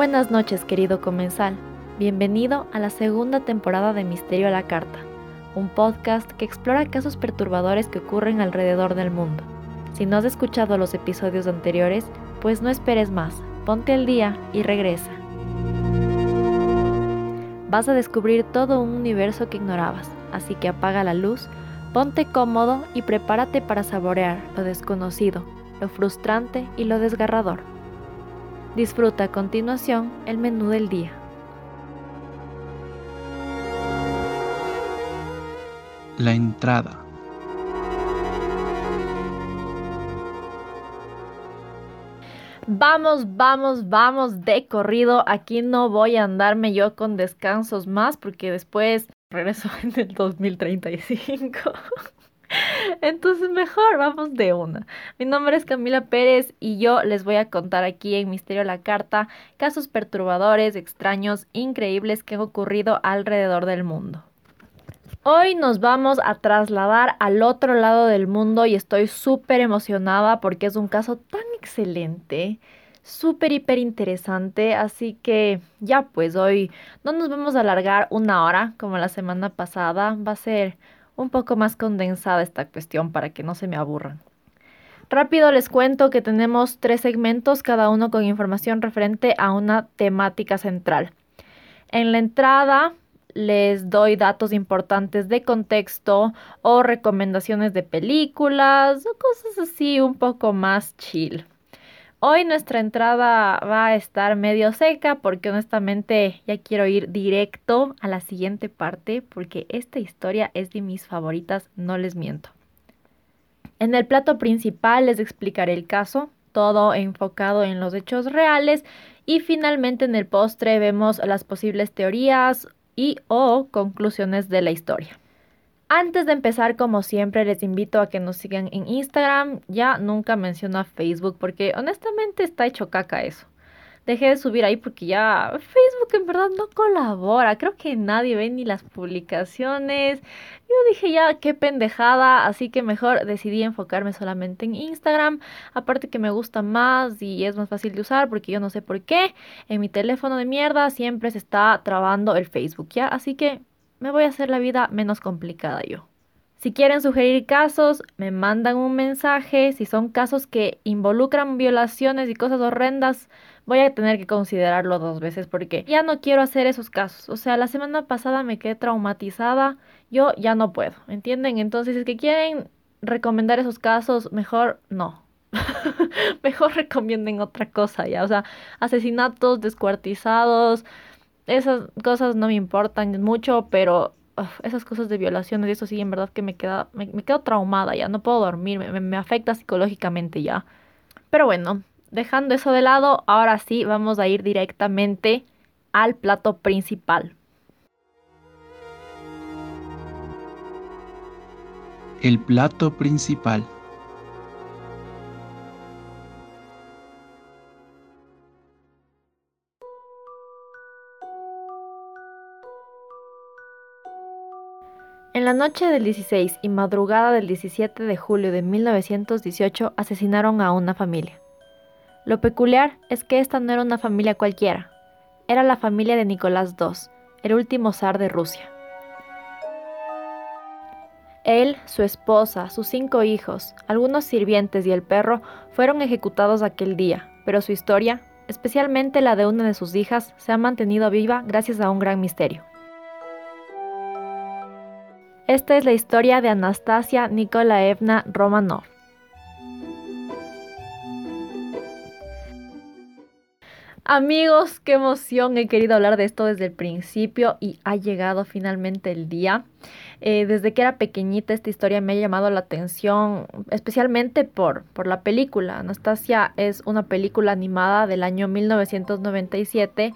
Buenas noches, querido comensal. Bienvenido a la segunda temporada de Misterio a la Carta, un podcast que explora casos perturbadores que ocurren alrededor del mundo. Si no has escuchado los episodios anteriores, pues no esperes más, ponte al día y regresa. Vas a descubrir todo un universo que ignorabas, así que apaga la luz, ponte cómodo y prepárate para saborear lo desconocido, lo frustrante y lo desgarrador. Disfruta a continuación el menú del día. La entrada. Vamos, vamos, vamos de corrido. Aquí no voy a andarme yo con descansos más porque después regreso en el 2035. Entonces mejor vamos de una. Mi nombre es Camila Pérez y yo les voy a contar aquí en Misterio la Carta casos perturbadores, extraños, increíbles que han ocurrido alrededor del mundo. Hoy nos vamos a trasladar al otro lado del mundo y estoy súper emocionada porque es un caso tan excelente, súper, hiper interesante. Así que ya pues hoy no nos vamos a alargar una hora como la semana pasada. Va a ser un poco más condensada esta cuestión para que no se me aburran. Rápido les cuento que tenemos tres segmentos, cada uno con información referente a una temática central. En la entrada les doy datos importantes de contexto o recomendaciones de películas o cosas así un poco más chill. Hoy nuestra entrada va a estar medio seca porque honestamente ya quiero ir directo a la siguiente parte porque esta historia es de mis favoritas, no les miento. En el plato principal les explicaré el caso, todo enfocado en los hechos reales y finalmente en el postre vemos las posibles teorías y o conclusiones de la historia. Antes de empezar, como siempre, les invito a que nos sigan en Instagram. Ya nunca menciono a Facebook porque honestamente está hecho caca eso. Dejé de subir ahí porque ya Facebook en verdad no colabora. Creo que nadie ve ni las publicaciones. Yo dije ya qué pendejada, así que mejor decidí enfocarme solamente en Instagram. Aparte que me gusta más y es más fácil de usar porque yo no sé por qué. En mi teléfono de mierda siempre se está trabando el Facebook, ¿ya? Así que me voy a hacer la vida menos complicada yo. Si quieren sugerir casos, me mandan un mensaje. Si son casos que involucran violaciones y cosas horrendas, voy a tener que considerarlo dos veces porque ya no quiero hacer esos casos. O sea, la semana pasada me quedé traumatizada, yo ya no puedo, ¿entienden? Entonces, si es que quieren recomendar esos casos, mejor no. mejor recomienden otra cosa ya. O sea, asesinatos, descuartizados, esas cosas no me importan mucho, pero esas cosas de violaciones y eso sí, en verdad que me, queda, me, quedo traumada ya, no puedo dormir, me, me afecta psicológicamente ya. Pero bueno, dejando eso de lado, ahora sí vamos a ir directamente al plato principal. El plato principal. En la noche del 16 y madrugada del 17 de julio de 1918 asesinaron a una familia. Lo peculiar es que esta no era una familia cualquiera, era la familia de Nicolás II, el último zar de Rusia. Él, su esposa, sus cinco hijos, algunos sirvientes y el perro fueron ejecutados aquel día, pero su historia, especialmente la de una de sus hijas, se ha mantenido viva gracias a un gran misterio. Esta es la historia de Anastasia Nikolaevna Romanov. Amigos, qué emoción. He querido hablar de esto desde el principio y ha llegado finalmente el día. Eh, desde que era pequeñita esta historia me ha llamado la atención, especialmente por, por la película. Anastasia es una película animada del año 1997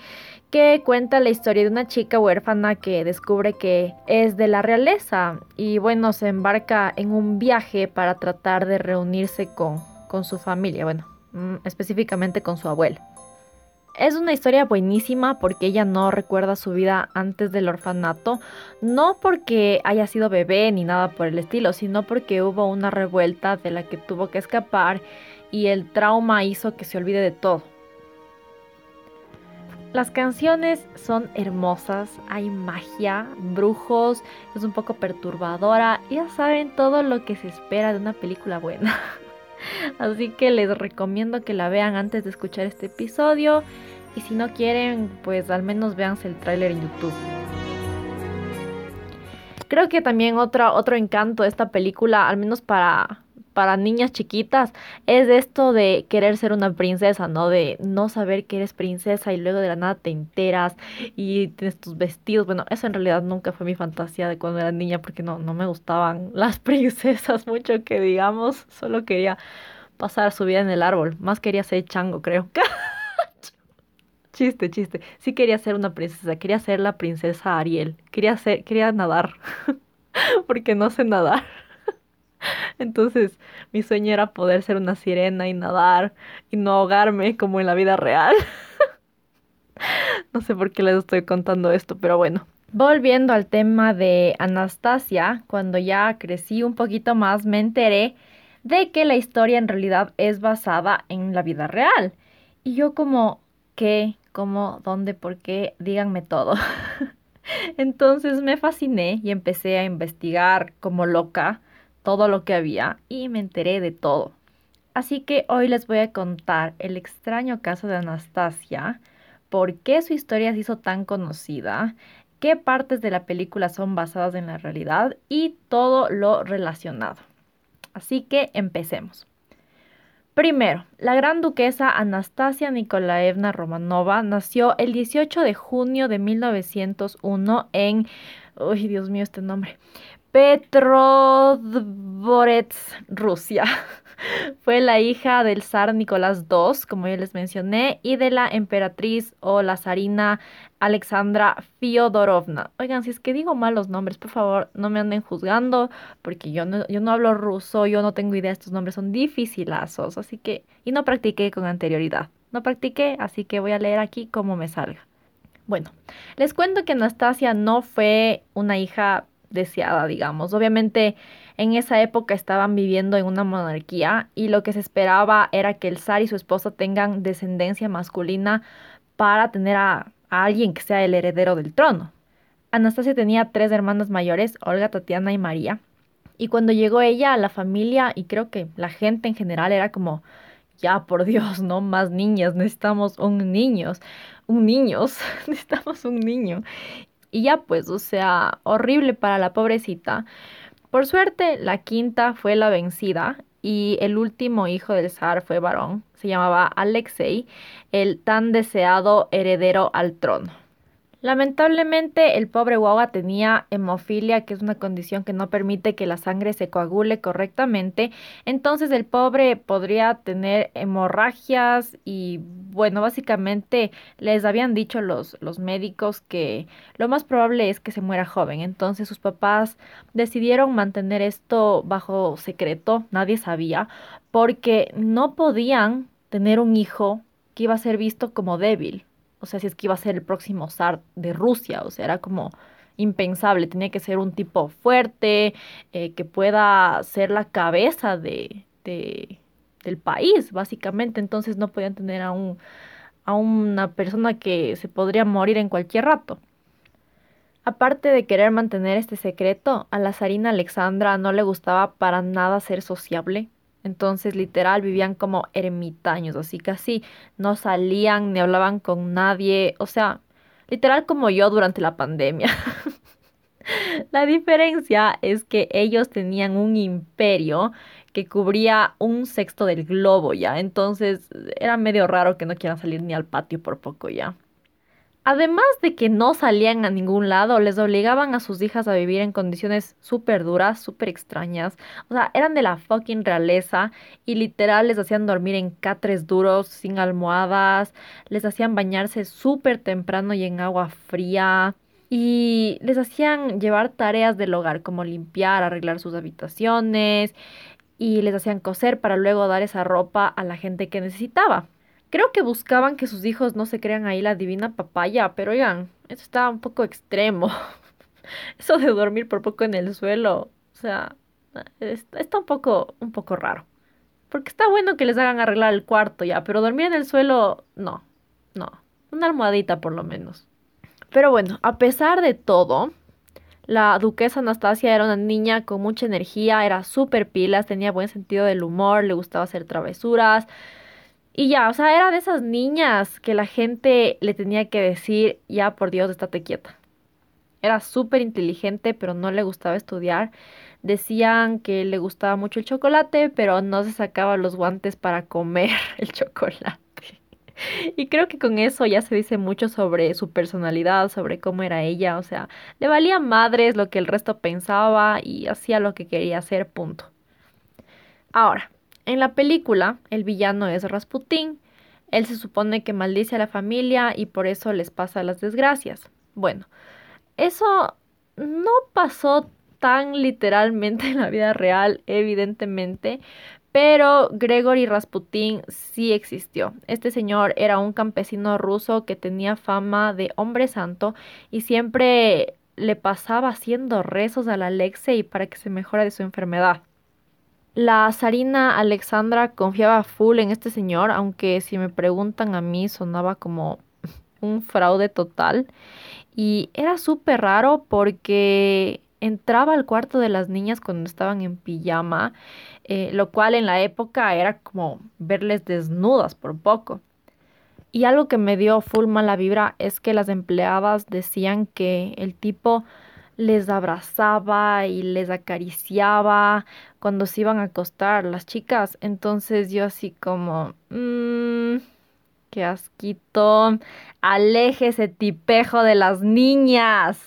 que cuenta la historia de una chica huérfana que descubre que es de la realeza y bueno, se embarca en un viaje para tratar de reunirse con, con su familia, bueno, mm, específicamente con su abuelo. Es una historia buenísima porque ella no recuerda su vida antes del orfanato, no porque haya sido bebé ni nada por el estilo, sino porque hubo una revuelta de la que tuvo que escapar y el trauma hizo que se olvide de todo. Las canciones son hermosas, hay magia, brujos, es un poco perturbadora, ya saben todo lo que se espera de una película buena. Así que les recomiendo que la vean antes de escuchar este episodio. Y si no quieren, pues al menos véanse el tráiler en YouTube. Creo que también otro, otro encanto de esta película, al menos para, para niñas chiquitas, es esto de querer ser una princesa, ¿no? De no saber que eres princesa y luego de la nada te enteras y tienes tus vestidos. Bueno, eso en realidad nunca fue mi fantasía de cuando era niña porque no, no me gustaban las princesas mucho que digamos, solo quería pasar su vida en el árbol, más quería ser chango, creo. Chiste, chiste. Sí quería ser una princesa, quería ser la princesa Ariel. Quería ser, quería nadar. Porque no sé nadar. Entonces, mi sueño era poder ser una sirena y nadar y no ahogarme como en la vida real. no sé por qué les estoy contando esto, pero bueno. Volviendo al tema de Anastasia, cuando ya crecí un poquito más, me enteré de que la historia en realidad es basada en la vida real. Y yo como, ¿qué? cómo, dónde, por qué, díganme todo. Entonces me fasciné y empecé a investigar como loca todo lo que había y me enteré de todo. Así que hoy les voy a contar el extraño caso de Anastasia, por qué su historia se hizo tan conocida, qué partes de la película son basadas en la realidad y todo lo relacionado. Así que empecemos. Primero, la gran duquesa Anastasia Nikolaevna Romanova nació el 18 de junio de 1901 en... Uy, Dios mío, este nombre. Petrodvorets, Rusia. Fue la hija del zar Nicolás II, como ya les mencioné, y de la emperatriz o la zarina Alexandra Fyodorovna. Oigan, si es que digo mal los nombres, por favor, no me anden juzgando, porque yo no, yo no hablo ruso, yo no tengo idea, estos nombres son dificilazos, así que, y no practiqué con anterioridad. No practiqué, así que voy a leer aquí como me salga. Bueno, les cuento que Anastasia no fue una hija deseada, digamos. Obviamente en esa época estaban viviendo en una monarquía y lo que se esperaba era que el zar y su esposa tengan descendencia masculina para tener a, alguien que sea el heredero del trono. Anastasia tenía tres hermanas mayores, Olga, Tatiana y María. Y cuando llegó ella a la familia, y creo que la gente en general era como, ya por Dios, no más niñas, necesitamos un niños, un niños, necesitamos un niño. Y ya pues, o sea, horrible para la pobrecita. Por suerte, la quinta fue la vencida y el último hijo del zar fue varón. Se llamaba Alexei, el tan deseado heredero al trono. Lamentablemente, el pobre guagua tenía hemofilia, que es una condición que no permite que la sangre se coagule correctamente. Entonces, el pobre podría tener hemorragias y, bueno, básicamente les habían dicho los, los médicos que lo más probable es que se muera joven. Entonces, sus papás decidieron mantener esto bajo secreto, nadie sabía, porque no podían tener un hijo que iba a ser visto como débil o sea, si es que iba a ser el próximo zar de Rusia, o sea, era como impensable, tenía que ser un tipo fuerte, eh, que pueda ser la cabeza de, del país, básicamente, entonces no podían tener a, un, a una persona que se podría morir en cualquier rato. Aparte de querer mantener este secreto, a la zarina Alexandra no le gustaba para nada ser sociable, entonces, literal, vivían como ermitaños, así casi no salían ni hablaban con nadie. O sea, literal como yo durante la pandemia. la diferencia es que ellos tenían un imperio que cubría un sexto del globo ya. Entonces era medio raro que no quieran salir ni al patio por poco ya. Además de que no salían a ningún lado, les obligaban a sus hijas a vivir en condiciones súper duras, súper extrañas. O sea, eran de la fucking realeza y literal les hacían dormir en catres duros, sin almohadas, les hacían bañarse súper temprano y en agua fría. Y les hacían llevar tareas del hogar como limpiar, arreglar sus habitaciones y les hacían coser para luego dar esa ropa a la gente que necesitaba. Creo que buscaban que sus hijos no se crean ahí la divina papaya, pero oigan, eso está un poco extremo. Eso de dormir por poco en el suelo, o sea, está un poco, un poco raro. Porque está bueno que les hagan arreglar el cuarto ya, pero dormir en el suelo, no, no. Una almohadita por lo menos. Pero bueno, a pesar de todo, la duquesa Anastasia era una niña con mucha energía, era súper pilas, tenía buen sentido del humor, le gustaba hacer travesuras. Y ya, o sea, era de esas niñas que la gente le tenía que decir, ya por Dios, estate quieta. Era súper inteligente, pero no le gustaba estudiar. Decían que le gustaba mucho el chocolate, pero no se sacaba los guantes para comer el chocolate. Y creo que con eso ya se dice mucho sobre su personalidad, sobre cómo era ella. O sea, le valía madres lo que el resto pensaba y hacía lo que quería hacer, punto. Ahora, en la película, el villano es Rasputín. Él se supone que maldice a la familia y por eso les pasa las desgracias. Bueno, eso no pasó tan literalmente en la vida real, evidentemente, pero Gregory Rasputin sí existió. Este señor era un campesino ruso que tenía fama de hombre santo y siempre le pasaba haciendo rezos al Alexei para que se mejore de su enfermedad. La zarina Alexandra confiaba full en este señor, aunque si me preguntan a mí sonaba como un fraude total. Y era súper raro porque entraba al cuarto de las niñas cuando estaban en pijama, eh, lo cual en la época era como verles desnudas por poco. Y algo que me dio full mala vibra es que las empleadas decían que el tipo les abrazaba y les acariciaba cuando se iban a acostar las chicas. Entonces yo así como, mmm, qué asquito, aleje ese tipejo de las niñas.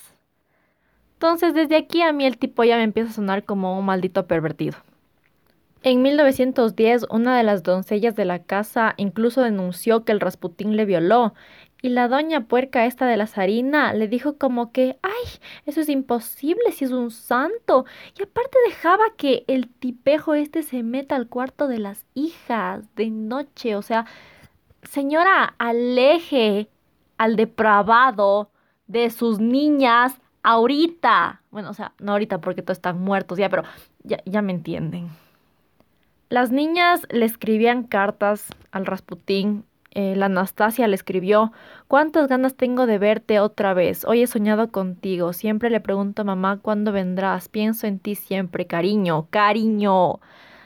Entonces desde aquí a mí el tipo ya me empieza a sonar como un maldito pervertido. En 1910, una de las doncellas de la casa incluso denunció que el Rasputín le violó y la doña puerca esta de la zarina le dijo como que, ay, eso es imposible si es un santo. Y aparte dejaba que el tipejo este se meta al cuarto de las hijas de noche. O sea, señora, aleje al depravado de sus niñas ahorita. Bueno, o sea, no ahorita porque todos están muertos ya, pero ya, ya me entienden. Las niñas le escribían cartas al Rasputín eh, la Anastasia le escribió, ¿cuántas ganas tengo de verte otra vez? Hoy he soñado contigo, siempre le pregunto a mamá cuándo vendrás, pienso en ti siempre, cariño, cariño,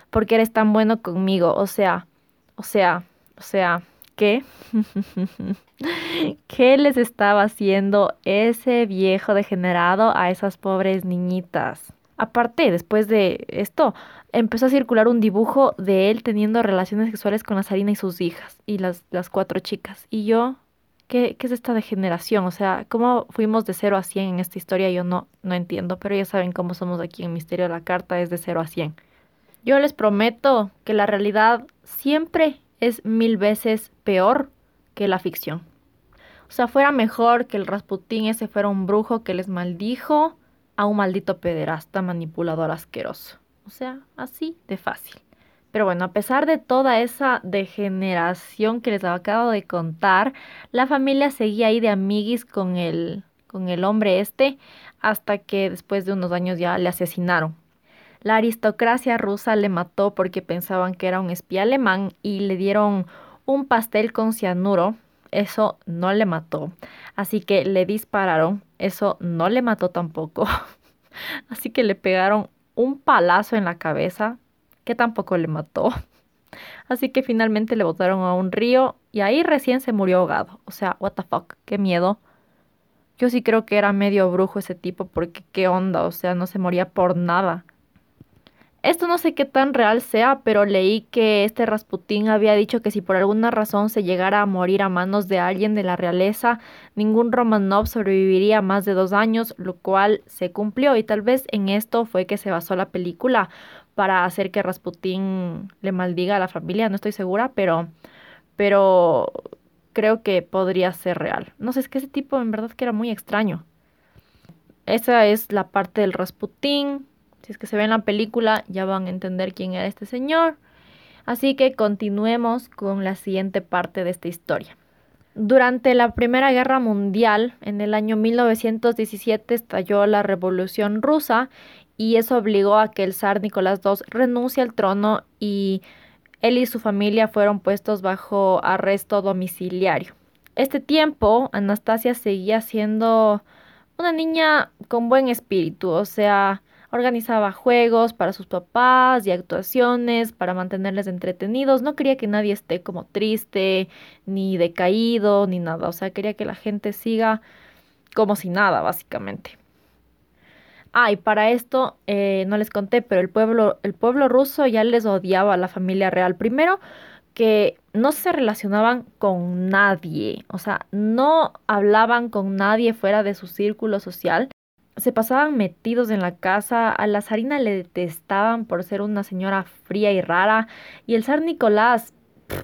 porque eres tan bueno conmigo, o sea, o sea, o sea, ¿qué? ¿Qué les estaba haciendo ese viejo degenerado a esas pobres niñitas? Aparte, después de esto, empezó a circular un dibujo de él teniendo relaciones sexuales con la Sarina y sus hijas y las, las cuatro chicas. Y yo, ¿qué, ¿qué, es esta degeneración? O sea, ¿cómo fuimos de 0 a 100 en esta historia? Yo no, no entiendo, pero ya saben cómo somos aquí en Misterio de la Carta, es de 0 a 100. Yo les prometo que la realidad siempre es mil veces peor que la ficción. O sea, fuera mejor que el Rasputín ese fuera un brujo que les maldijo a un maldito pederasta manipulador asqueroso. O sea, así de fácil. Pero bueno, a pesar de toda esa degeneración que les acabo de contar, la familia seguía ahí de amiguis con el, con el hombre este hasta que después de unos años ya le asesinaron. La aristocracia rusa le mató porque pensaban que era un espía alemán y le dieron un pastel con cianuro. Eso no le mató. Así que le dispararon eso no le mató tampoco. Así que le pegaron un palazo en la cabeza, que tampoco le mató. Así que finalmente le botaron a un río y ahí recién se murió ahogado. O sea, what the fuck, qué miedo. Yo sí creo que era medio brujo ese tipo porque qué onda, o sea, no se moría por nada. Esto no sé qué tan real sea, pero leí que este Rasputín había dicho que si por alguna razón se llegara a morir a manos de alguien de la realeza, ningún Romanov sobreviviría más de dos años, lo cual se cumplió y tal vez en esto fue que se basó la película para hacer que Rasputín le maldiga a la familia, no estoy segura, pero, pero creo que podría ser real. No sé, es que ese tipo en verdad que era muy extraño. Esa es la parte del Rasputín si es que se ve en la película, ya van a entender quién era este señor. Así que continuemos con la siguiente parte de esta historia. Durante la Primera Guerra Mundial, en el año 1917, estalló la Revolución Rusa y eso obligó a que el zar Nicolás II renuncie al trono y él y su familia fueron puestos bajo arresto domiciliario. Este tiempo, Anastasia seguía siendo una niña con buen espíritu, o sea, Organizaba juegos para sus papás y actuaciones para mantenerles entretenidos. No quería que nadie esté como triste, ni decaído, ni nada. O sea, quería que la gente siga como si nada, básicamente. Ah, y para esto eh, no les conté, pero el pueblo, el pueblo ruso ya les odiaba a la familia real. Primero, que no se relacionaban con nadie, o sea, no hablaban con nadie fuera de su círculo social se pasaban metidos en la casa, a la zarina le detestaban por ser una señora fría y rara, y el zar Nicolás,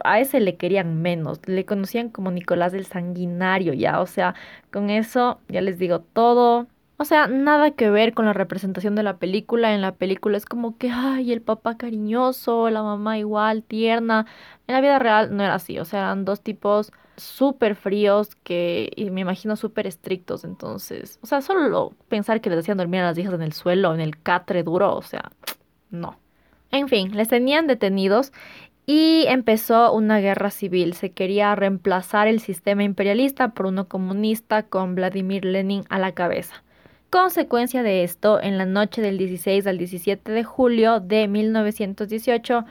a ese le querían menos, le conocían como Nicolás el sanguinario ya, o sea, con eso ya les digo todo. O sea, nada que ver con la representación de la película. En la película es como que, ay, el papá cariñoso, la mamá igual, tierna. En la vida real no era así, o sea, eran dos tipos súper fríos que y me imagino súper estrictos. Entonces, o sea, solo pensar que les hacían dormir a las hijas en el suelo, en el catre duro, o sea, no. En fin, les tenían detenidos y empezó una guerra civil. Se quería reemplazar el sistema imperialista por uno comunista con Vladimir Lenin a la cabeza. Consecuencia de esto, en la noche del 16 al 17 de julio de 1918,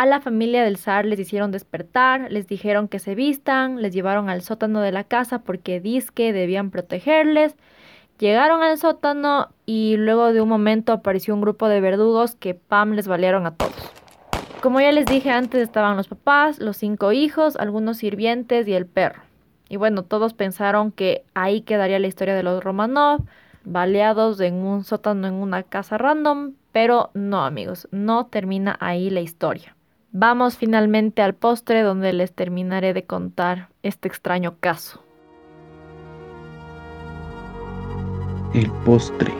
a la familia del zar les hicieron despertar, les dijeron que se vistan, les llevaron al sótano de la casa porque disque debían protegerles. Llegaron al sótano y luego de un momento apareció un grupo de verdugos que pam les valieron a todos. Como ya les dije antes, estaban los papás, los cinco hijos, algunos sirvientes y el perro. Y bueno, todos pensaron que ahí quedaría la historia de los Romanov, baleados en un sótano en una casa random, pero no amigos, no termina ahí la historia. Vamos finalmente al postre donde les terminaré de contar este extraño caso. El postre.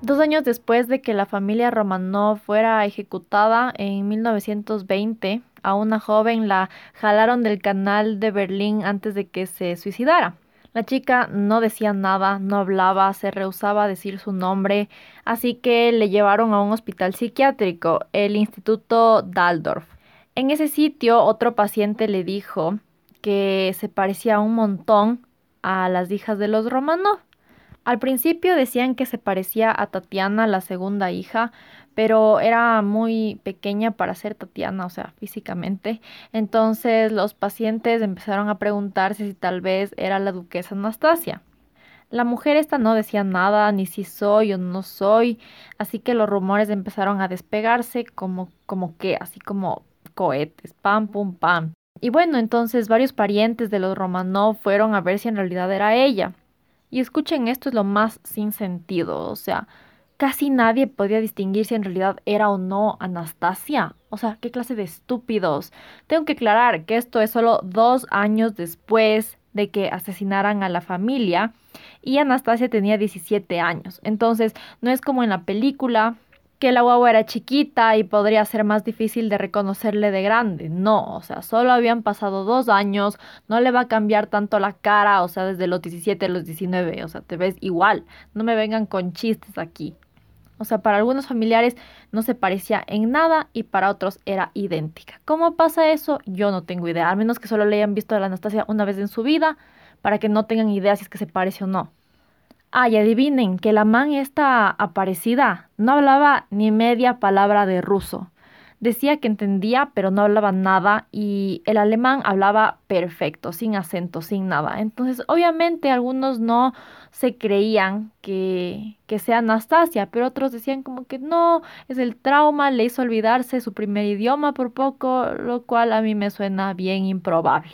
Dos años después de que la familia Romanov fuera ejecutada en 1920, a una joven la jalaron del canal de Berlín antes de que se suicidara. La chica no decía nada, no hablaba, se rehusaba a decir su nombre, así que le llevaron a un hospital psiquiátrico, el Instituto Daldorf. En ese sitio otro paciente le dijo que se parecía un montón a las hijas de los Romanov. Al principio decían que se parecía a Tatiana, la segunda hija, pero era muy pequeña para ser Tatiana, o sea, físicamente. Entonces los pacientes empezaron a preguntarse si tal vez era la duquesa Anastasia. La mujer esta no decía nada, ni si soy o no soy, así que los rumores empezaron a despegarse como, como que, así como cohetes, pam, pum, pam. Y bueno, entonces varios parientes de los Romanov fueron a ver si en realidad era ella. Y escuchen, esto es lo más sin sentido, o sea, casi nadie podía distinguir si en realidad era o no Anastasia. O sea, qué clase de estúpidos. Tengo que aclarar que esto es solo dos años después de que asesinaran a la familia y Anastasia tenía 17 años. Entonces, no es como en la película que la guagua era chiquita y podría ser más difícil de reconocerle de grande. No, o sea, solo habían pasado dos años, no le va a cambiar tanto la cara, o sea, desde los 17 a los 19, o sea, te ves igual. No me vengan con chistes aquí. O sea, para algunos familiares no se parecía en nada y para otros era idéntica. ¿Cómo pasa eso? Yo no tengo idea, al menos que solo le hayan visto a la Anastasia una vez en su vida para que no tengan idea si es que se parece o no. Ah, y adivinen que la man esta aparecida no hablaba ni media palabra de ruso. Decía que entendía, pero no hablaba nada y el alemán hablaba perfecto, sin acento, sin nada. Entonces, obviamente, algunos no se creían que, que sea Anastasia, pero otros decían como que no, es el trauma, le hizo olvidarse su primer idioma por poco, lo cual a mí me suena bien improbable.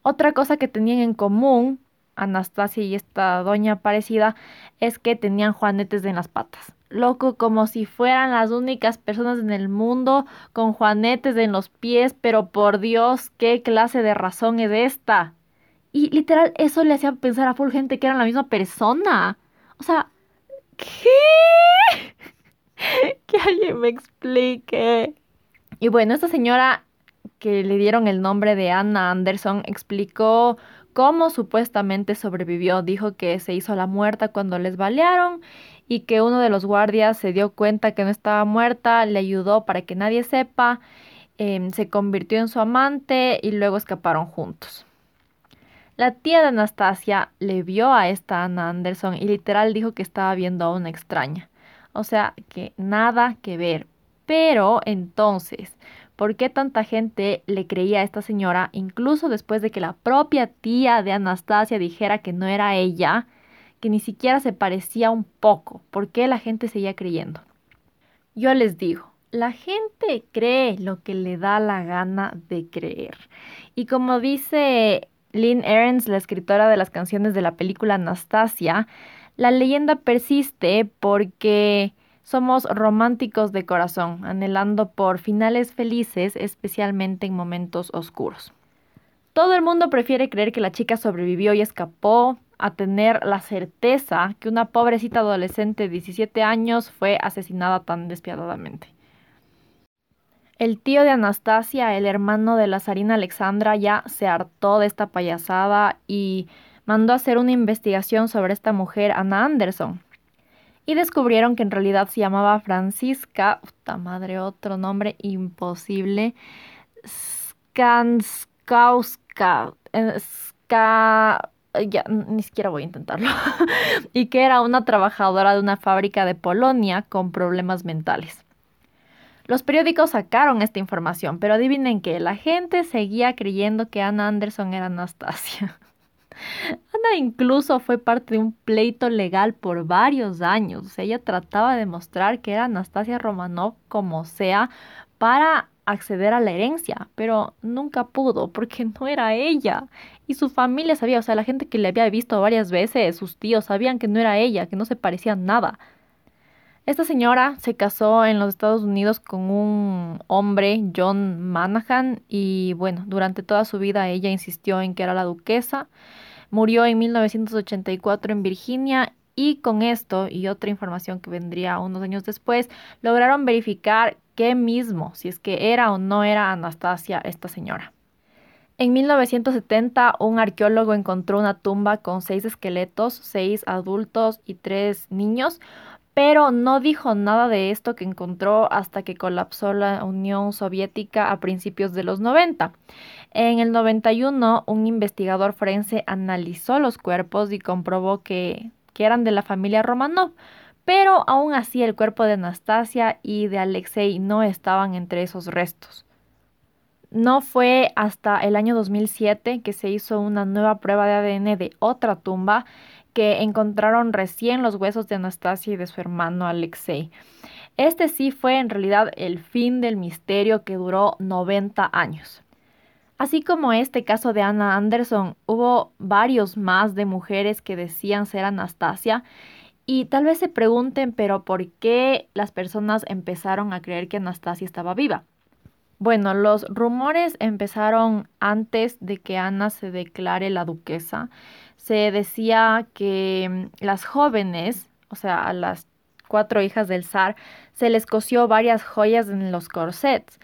Otra cosa que tenían en común Anastasia y esta doña parecida es que tenían juanetes en las patas loco, como si fueran las únicas personas en el mundo con juanetes en los pies, pero por Dios, ¿qué clase de razón es esta? Y literal, eso le hacía pensar a full gente que eran la misma persona. O sea, ¿qué? que alguien me explique. Y bueno, esta señora que le dieron el nombre de Anna Anderson explicó cómo supuestamente sobrevivió. Dijo que se hizo la muerta cuando les balearon y que uno de los guardias se dio cuenta que no estaba muerta, le ayudó para que nadie sepa, em, se convirtió en su amante y luego escaparon juntos. La tía de Anastasia le vio a esta Anna Anderson y literal dijo que estaba viendo a una extraña. O sea, que nada que ver. Pero entonces, ¿por qué tanta gente le creía a esta señora incluso después de que la propia tía de Anastasia dijera que no era ella? que ni siquiera se parecía un poco. ¿Por qué la gente seguía creyendo? Yo les digo, la gente cree lo que le da la gana de creer. Y como dice Lynn Ahrens, la escritora de las canciones de la película Anastasia, la leyenda persiste porque somos románticos de corazón, anhelando por finales felices, especialmente en momentos oscuros. Todo el mundo prefiere creer que la chica sobrevivió y escapó, a tener la certeza que una pobrecita adolescente de 17 años fue asesinada tan despiadadamente. El tío de Anastasia, el hermano de la zarina Alexandra, ya se hartó de esta payasada y mandó a hacer una investigación sobre esta mujer, Ana Anderson. Y descubrieron que en realidad se llamaba Francisca, puta madre, otro nombre imposible, Skanskauska, Ska, ya ni siquiera voy a intentarlo, y que era una trabajadora de una fábrica de Polonia con problemas mentales. Los periódicos sacaron esta información, pero adivinen que la gente seguía creyendo que Anna Anderson era Anastasia. Ana incluso fue parte de un pleito legal por varios años. ella trataba de demostrar que era Anastasia Romanov como sea para acceder a la herencia, pero nunca pudo porque no era ella. Y su familia sabía, o sea, la gente que le había visto varias veces, sus tíos sabían que no era ella, que no se parecía nada. Esta señora se casó en los Estados Unidos con un hombre, John Manahan, y bueno, durante toda su vida ella insistió en que era la duquesa. Murió en 1984 en Virginia y con esto y otra información que vendría unos años después, lograron verificar qué mismo, si es que era o no era Anastasia esta señora. En 1970, un arqueólogo encontró una tumba con seis esqueletos, seis adultos y tres niños, pero no dijo nada de esto que encontró hasta que colapsó la Unión Soviética a principios de los 90. En el 91, un investigador forense analizó los cuerpos y comprobó que eran de la familia Romanov, pero aún así el cuerpo de Anastasia y de Alexei no estaban entre esos restos. No fue hasta el año 2007 que se hizo una nueva prueba de ADN de otra tumba que encontraron recién los huesos de Anastasia y de su hermano Alexei. Este sí fue en realidad el fin del misterio que duró 90 años. Así como este caso de Anna Anderson, hubo varios más de mujeres que decían ser Anastasia y tal vez se pregunten, pero ¿por qué las personas empezaron a creer que Anastasia estaba viva? Bueno, los rumores empezaron antes de que Ana se declare la duquesa. Se decía que mm, las jóvenes, o sea, a las cuatro hijas del zar, se les cosió varias joyas en los corsets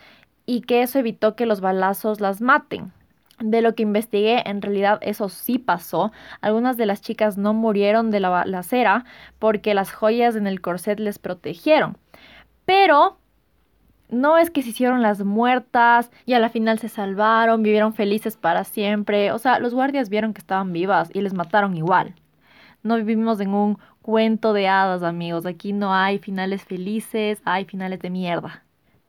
y que eso evitó que los balazos las maten. De lo que investigué, en realidad eso sí pasó. Algunas de las chicas no murieron de la balacera porque las joyas en el corset les protegieron. Pero no es que se hicieron las muertas y a la final se salvaron, vivieron felices para siempre. O sea, los guardias vieron que estaban vivas y les mataron igual. No vivimos en un cuento de hadas, amigos. Aquí no hay finales felices, hay finales de mierda.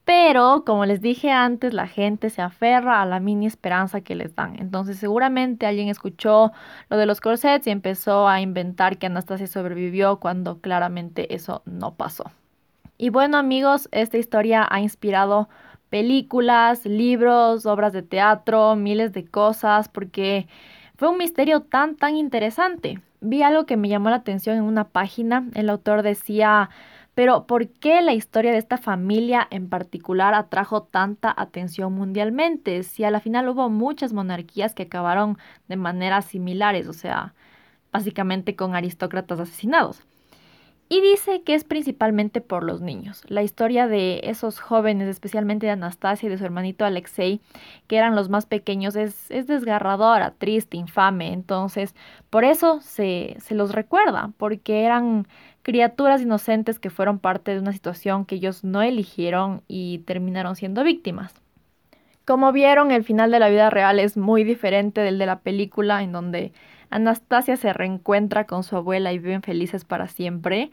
Pero, como les dije antes, la gente se aferra a la mini esperanza que les dan. Entonces, seguramente alguien escuchó lo de los corsets y empezó a inventar que Anastasia sobrevivió cuando claramente eso no pasó. Y bueno, amigos, esta historia ha inspirado películas, libros, obras de teatro, miles de cosas, porque fue un misterio tan, tan interesante. Vi algo que me llamó la atención en una página. El autor decía pero ¿por qué la historia de esta familia en particular atrajo tanta atención mundialmente? Si a la final hubo muchas monarquías que acabaron de maneras similares, o sea, básicamente con aristócratas asesinados. Y dice que es principalmente por los niños. La historia de esos jóvenes, especialmente de Anastasia y de su hermanito Alexei, que eran los más pequeños, es, es desgarradora, triste, infame. Entonces, por eso se, se los recuerda, porque eran criaturas inocentes que fueron parte de una situación que ellos no eligieron y terminaron siendo víctimas. Como vieron, el final de la vida real es muy diferente del de la película, en donde Anastasia se reencuentra con su abuela y viven felices para siempre.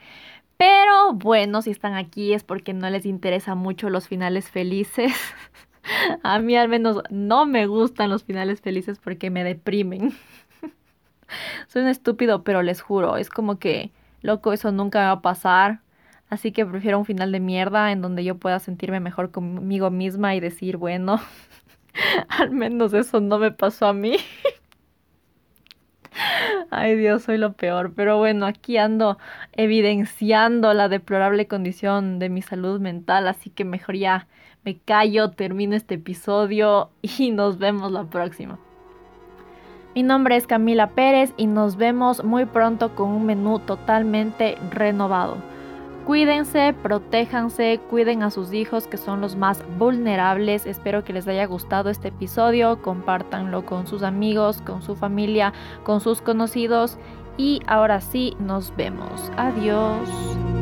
Pero bueno, si están aquí es porque no les interesa mucho los finales felices. A mí al menos no me gustan los finales felices porque me deprimen. Soy un estúpido, pero les juro, es como que loco, eso nunca va a pasar. Así que prefiero un final de mierda en donde yo pueda sentirme mejor conmigo misma y decir, bueno, al menos eso no me pasó a mí. Ay Dios, soy lo peor. Pero bueno, aquí ando evidenciando la deplorable condición de mi salud mental, así que mejor ya me callo, termino este episodio y nos vemos la próxima. Mi nombre es Camila Pérez y nos vemos muy pronto con un menú totalmente renovado. Cuídense, protéjanse, cuiden a sus hijos que son los más vulnerables. Espero que les haya gustado este episodio, compártanlo con sus amigos, con su familia, con sus conocidos y ahora sí nos vemos. Adiós.